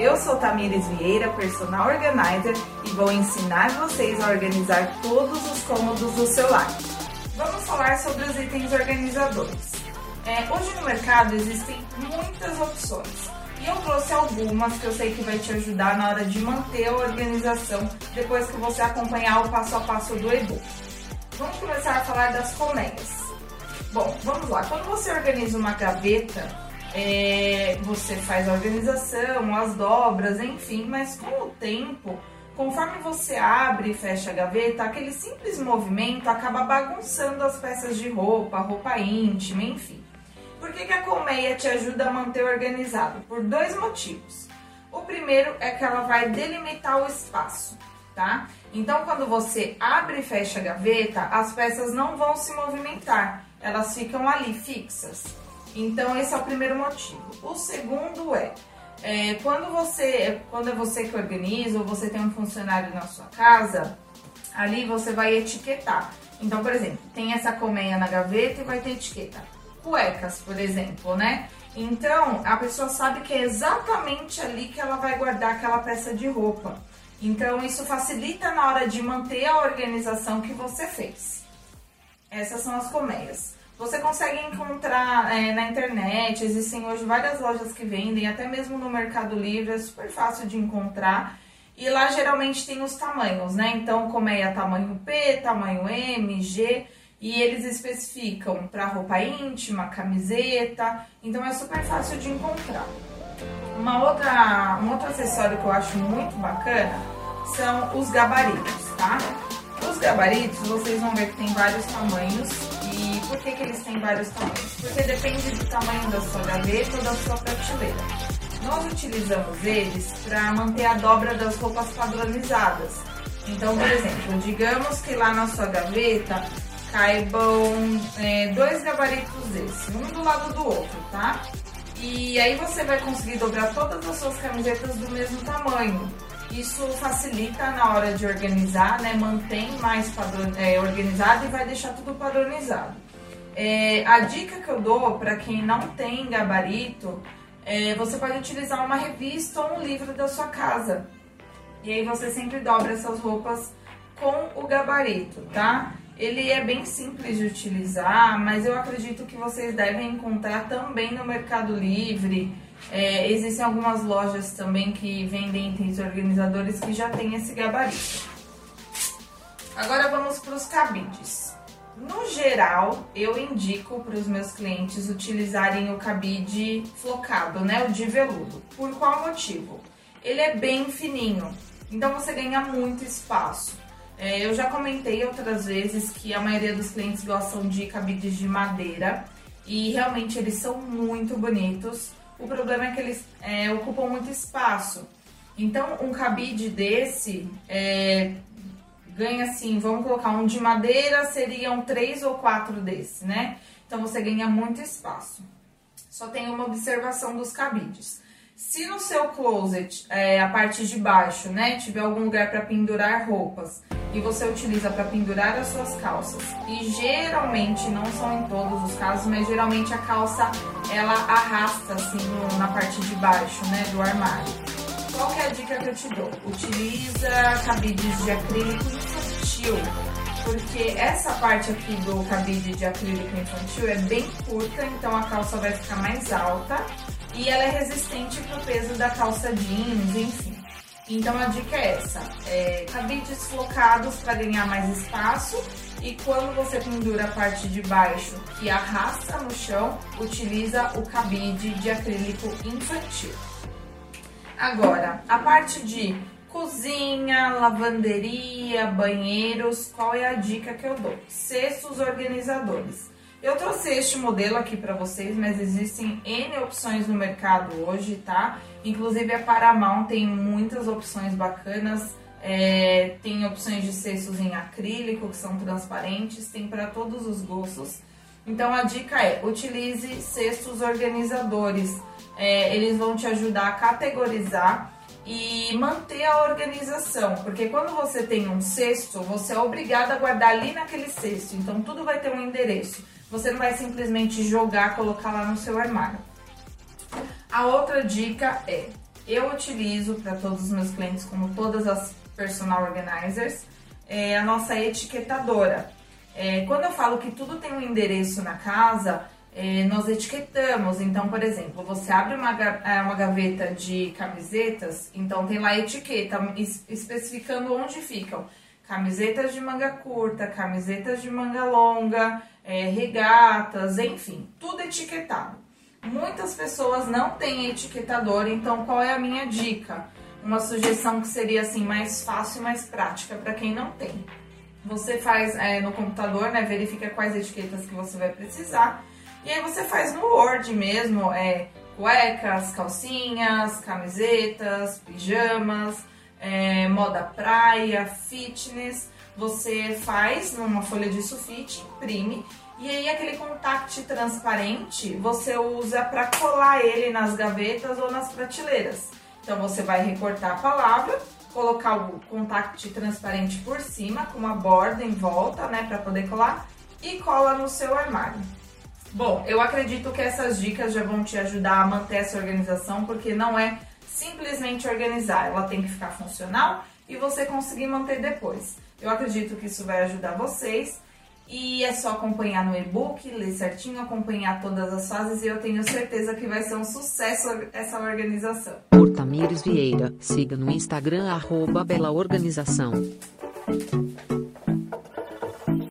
Eu sou Tamires Vieira, personal organizer, e vou ensinar vocês a organizar todos os cômodos do seu lar. Vamos falar sobre os itens organizadores. É, hoje no mercado existem muitas opções e eu trouxe algumas que eu sei que vai te ajudar na hora de manter a organização depois que você acompanhar o passo a passo do e-book. Vamos começar a falar das colmeias. Bom, vamos lá. Quando você organiza uma gaveta, é, você faz a organização, as dobras, enfim, mas com o tempo, conforme você abre e fecha a gaveta, aquele simples movimento acaba bagunçando as peças de roupa, roupa íntima, enfim. Por que, que a colmeia te ajuda a manter organizado? Por dois motivos. O primeiro é que ela vai delimitar o espaço, tá? Então, quando você abre e fecha a gaveta, as peças não vão se movimentar, elas ficam ali fixas. Então, esse é o primeiro motivo. O segundo é, é, quando você, quando é você que organiza ou você tem um funcionário na sua casa, ali você vai etiquetar. Então, por exemplo, tem essa colmeia na gaveta e vai ter etiqueta. Cuecas, por exemplo, né? Então, a pessoa sabe que é exatamente ali que ela vai guardar aquela peça de roupa. Então, isso facilita na hora de manter a organização que você fez. Essas são as colmeias. Você consegue encontrar é, na internet, existem hoje várias lojas que vendem, até mesmo no Mercado Livre, é super fácil de encontrar. E lá geralmente tem os tamanhos, né? Então, colmeia tamanho P, tamanho M, G, e eles especificam para roupa íntima, camiseta, então é super fácil de encontrar. Uma outra, um outro acessório que eu acho muito bacana são os gabaritos, tá? Os gabaritos, vocês vão ver que tem vários tamanhos por que, que eles têm vários tamanhos? Porque depende do tamanho da sua gaveta ou da sua prateleira. Nós utilizamos eles para manter a dobra das roupas padronizadas. Então, por exemplo, digamos que lá na sua gaveta caibam é, dois gabaritos desses, um do lado do outro, tá? E aí você vai conseguir dobrar todas as suas camisetas do mesmo tamanho. Isso facilita na hora de organizar, né? Mantém mais padron... é, organizado e vai deixar tudo padronizado. É, a dica que eu dou para quem não tem gabarito, é, você pode utilizar uma revista ou um livro da sua casa. E aí você sempre dobra essas roupas com o gabarito, tá? Ele é bem simples de utilizar, mas eu acredito que vocês devem encontrar também no Mercado Livre. É, existem algumas lojas também que vendem itens organizadores que já tem esse gabarito. Agora vamos para os cabides. No geral, eu indico para os meus clientes utilizarem o cabide flocado, né, o de veludo. Por qual motivo? Ele é bem fininho, então você ganha muito espaço. É, eu já comentei outras vezes que a maioria dos clientes gostam de cabides de madeira e realmente eles são muito bonitos. O problema é que eles é, ocupam muito espaço. Então, um cabide desse é, ganha assim, vamos colocar um de madeira, seriam três ou quatro desses, né? Então você ganha muito espaço. Só tem uma observação dos cabides. Se no seu closet, é, a parte de baixo, né, tiver algum lugar para pendurar roupas e você utiliza para pendurar as suas calças, e geralmente, não são em todos os casos, mas geralmente a calça ela arrasta assim no, na parte de baixo, né, do armário. Qual é a dica que eu te dou? Utiliza cabides de acrílico infantil, porque essa parte aqui do cabide de acrílico infantil é bem curta, então a calça vai ficar mais alta e ela é resistente para o peso da calça jeans, enfim. Então a dica é essa, é, cabides flocados para ganhar mais espaço e quando você pendura a parte de baixo que arrasta no chão, utiliza o cabide de acrílico infantil. Agora, a parte de Cozinha, lavanderia, banheiros, qual é a dica que eu dou? Cestos organizadores. Eu trouxe este modelo aqui para vocês, mas existem N opções no mercado hoje, tá? Inclusive a Paramount tem muitas opções bacanas, é, tem opções de cestos em acrílico que são transparentes, tem para todos os gostos. Então a dica é, utilize cestos organizadores, é, eles vão te ajudar a categorizar e manter a organização, porque quando você tem um cesto, você é obrigado a guardar ali naquele cesto, então tudo vai ter um endereço. Você não vai simplesmente jogar, colocar lá no seu armário. A outra dica é eu utilizo para todos os meus clientes, como todas as personal organizers, é a nossa etiquetadora. É, quando eu falo que tudo tem um endereço na casa, é, nós etiquetamos. Então, por exemplo, você abre uma, é, uma gaveta de camisetas, então tem lá etiqueta especificando onde ficam camisetas de manga curta, camisetas de manga longa, é, regatas, enfim, tudo etiquetado. Muitas pessoas não têm etiquetador, então qual é a minha dica? Uma sugestão que seria assim mais fácil e mais prática para quem não tem. Você faz é, no computador, né? Verifica quais etiquetas que você vai precisar. E aí você faz no Word mesmo, é, cuecas, calcinhas, camisetas, pijamas, é, moda praia, fitness. Você faz numa folha de sulfite, imprime e aí aquele contact transparente você usa para colar ele nas gavetas ou nas prateleiras. Então você vai recortar a palavra, colocar o contact transparente por cima com uma borda em volta, né, para poder colar e cola no seu armário. Bom, eu acredito que essas dicas já vão te ajudar a manter essa organização, porque não é simplesmente organizar, ela tem que ficar funcional e você conseguir manter depois. Eu acredito que isso vai ajudar vocês. E é só acompanhar no e-book, ler certinho, acompanhar todas as fases e eu tenho certeza que vai ser um sucesso essa organização. Por Vieira, siga no Instagram arroba.